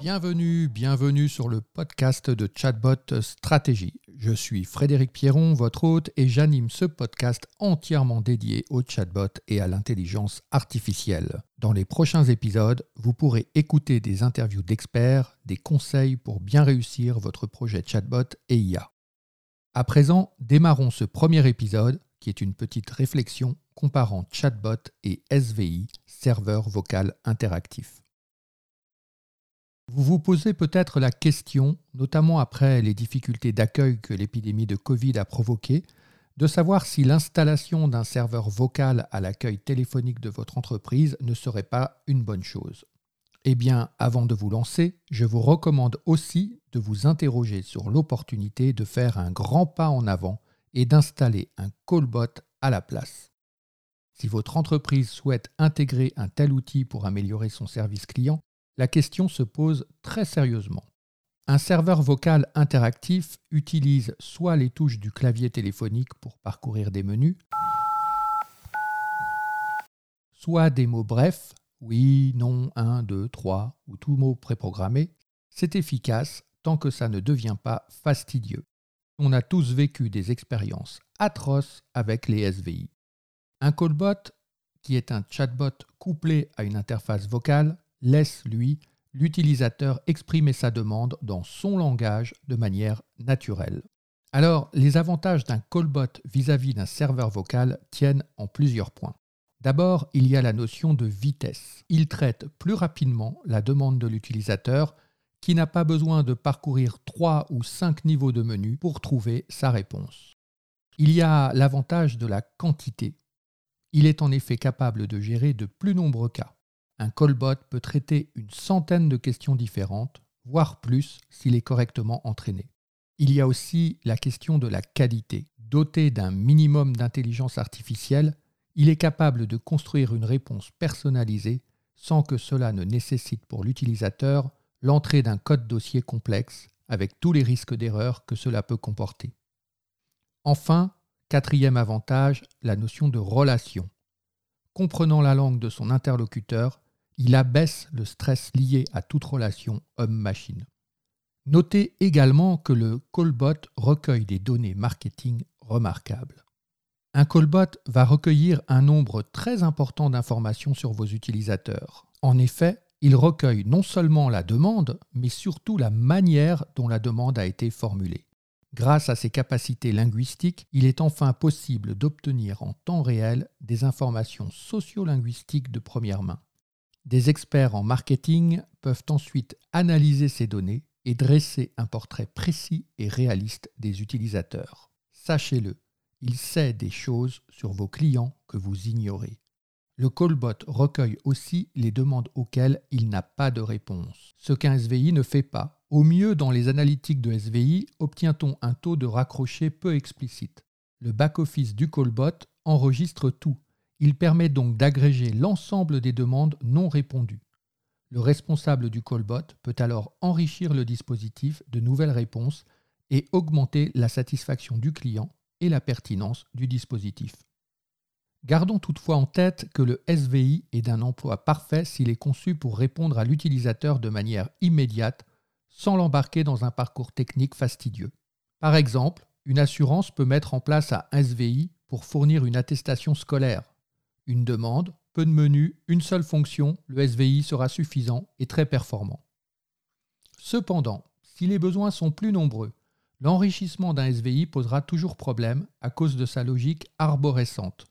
Bienvenue, bienvenue sur le podcast de Chatbot Stratégie. Je suis Frédéric Pierron, votre hôte, et j'anime ce podcast entièrement dédié au chatbot et à l'intelligence artificielle. Dans les prochains épisodes, vous pourrez écouter des interviews d'experts, des conseils pour bien réussir votre projet chatbot et IA. À présent, démarrons ce premier épisode qui est une petite réflexion comparant chatbot et SVI, serveur vocal interactif. Vous vous posez peut-être la question, notamment après les difficultés d'accueil que l'épidémie de Covid a provoquées, de savoir si l'installation d'un serveur vocal à l'accueil téléphonique de votre entreprise ne serait pas une bonne chose. Eh bien, avant de vous lancer, je vous recommande aussi de vous interroger sur l'opportunité de faire un grand pas en avant et d'installer un callbot à la place. Si votre entreprise souhaite intégrer un tel outil pour améliorer son service client, la question se pose très sérieusement. Un serveur vocal interactif utilise soit les touches du clavier téléphonique pour parcourir des menus, soit des mots brefs, oui, non, 1, 2, 3, ou tout mot préprogrammé. C'est efficace tant que ça ne devient pas fastidieux. On a tous vécu des expériences atroces avec les SVI. Un callbot, qui est un chatbot couplé à une interface vocale, laisse, lui, l'utilisateur exprimer sa demande dans son langage de manière naturelle. Alors, les avantages d'un callbot vis-à-vis d'un serveur vocal tiennent en plusieurs points. D'abord, il y a la notion de vitesse. Il traite plus rapidement la demande de l'utilisateur qui n'a pas besoin de parcourir trois ou cinq niveaux de menu pour trouver sa réponse. Il y a l'avantage de la quantité. Il est en effet capable de gérer de plus nombreux cas. Un callbot peut traiter une centaine de questions différentes, voire plus s'il est correctement entraîné. Il y a aussi la question de la qualité. Doté d'un minimum d'intelligence artificielle, il est capable de construire une réponse personnalisée sans que cela ne nécessite pour l'utilisateur l'entrée d'un code dossier complexe avec tous les risques d'erreur que cela peut comporter. Enfin, quatrième avantage, la notion de relation. Comprenant la langue de son interlocuteur, il abaisse le stress lié à toute relation homme-machine. Notez également que le callbot recueille des données marketing remarquables. Un callbot va recueillir un nombre très important d'informations sur vos utilisateurs. En effet, il recueille non seulement la demande, mais surtout la manière dont la demande a été formulée. Grâce à ses capacités linguistiques, il est enfin possible d'obtenir en temps réel des informations sociolinguistiques de première main. Des experts en marketing peuvent ensuite analyser ces données et dresser un portrait précis et réaliste des utilisateurs. Sachez-le, il sait des choses sur vos clients que vous ignorez. Le callbot recueille aussi les demandes auxquelles il n'a pas de réponse, ce qu'un SVI ne fait pas. Au mieux, dans les analytiques de SVI, obtient-on un taux de raccroché peu explicite. Le back-office du callbot enregistre tout, il permet donc d'agréger l'ensemble des demandes non répondues. Le responsable du callbot peut alors enrichir le dispositif de nouvelles réponses et augmenter la satisfaction du client et la pertinence du dispositif. Gardons toutefois en tête que le SVI est d'un emploi parfait s'il est conçu pour répondre à l'utilisateur de manière immédiate sans l'embarquer dans un parcours technique fastidieux. Par exemple, une assurance peut mettre en place un SVI pour fournir une attestation scolaire une demande, peu de menus, une seule fonction, le SVI sera suffisant et très performant. Cependant, si les besoins sont plus nombreux, l'enrichissement d'un SVI posera toujours problème à cause de sa logique arborescente.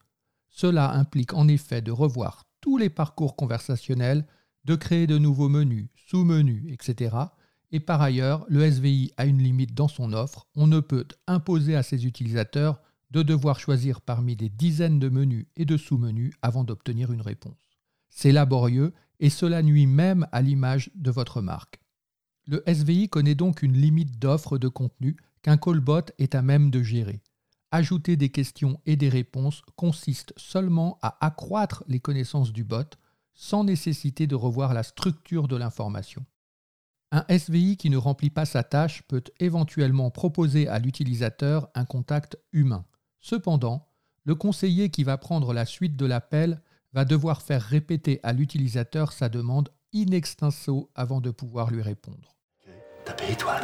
Cela implique en effet de revoir tous les parcours conversationnels, de créer de nouveaux menus, sous-menus, etc. Et par ailleurs, le SVI a une limite dans son offre. On ne peut imposer à ses utilisateurs de devoir choisir parmi des dizaines de menus et de sous-menus avant d'obtenir une réponse. C'est laborieux et cela nuit même à l'image de votre marque. Le SVI connaît donc une limite d'offre de contenu qu'un callbot est à même de gérer. Ajouter des questions et des réponses consiste seulement à accroître les connaissances du bot sans nécessité de revoir la structure de l'information. Un SVI qui ne remplit pas sa tâche peut éventuellement proposer à l'utilisateur un contact humain. Cependant, le conseiller qui va prendre la suite de l'appel va devoir faire répéter à l'utilisateur sa demande in extenso avant de pouvoir lui répondre. T'as payé toi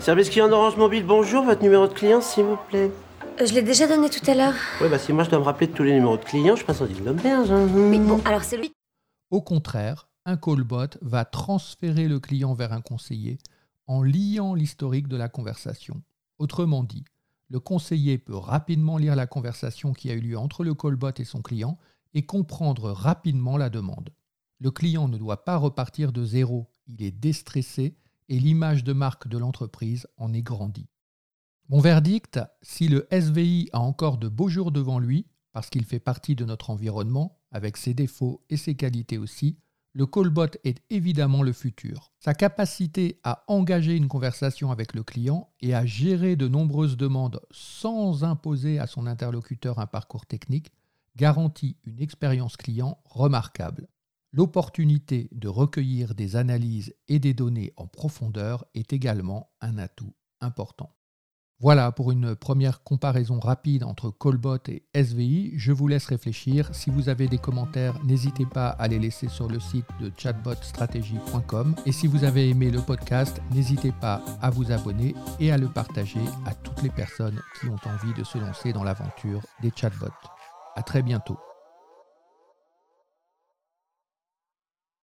Service client d'Orange Mobile, bonjour, votre numéro de client s'il vous plaît. Euh, Je l'ai déjà donné tout à l'heure. Oui, bah si moi je dois me rappeler de tous les numéros de clients, je passe en dit de l'auberge. hein. Oui, bon, alors c'est lui. Au contraire, un callbot va transférer le client vers un conseiller en liant l'historique de la conversation. Autrement dit, le conseiller peut rapidement lire la conversation qui a eu lieu entre le callbot et son client et comprendre rapidement la demande. Le client ne doit pas repartir de zéro, il est déstressé et l'image de marque de l'entreprise en est grandie. Mon verdict, si le SVI a encore de beaux jours devant lui, parce qu'il fait partie de notre environnement, avec ses défauts et ses qualités aussi, le callbot est évidemment le futur. Sa capacité à engager une conversation avec le client et à gérer de nombreuses demandes sans imposer à son interlocuteur un parcours technique garantit une expérience client remarquable. L'opportunité de recueillir des analyses et des données en profondeur est également un atout important. Voilà pour une première comparaison rapide entre Callbot et SVI. Je vous laisse réfléchir. Si vous avez des commentaires, n'hésitez pas à les laisser sur le site de chatbotstratégie.com. Et si vous avez aimé le podcast, n'hésitez pas à vous abonner et à le partager à toutes les personnes qui ont envie de se lancer dans l'aventure des chatbots. À très bientôt.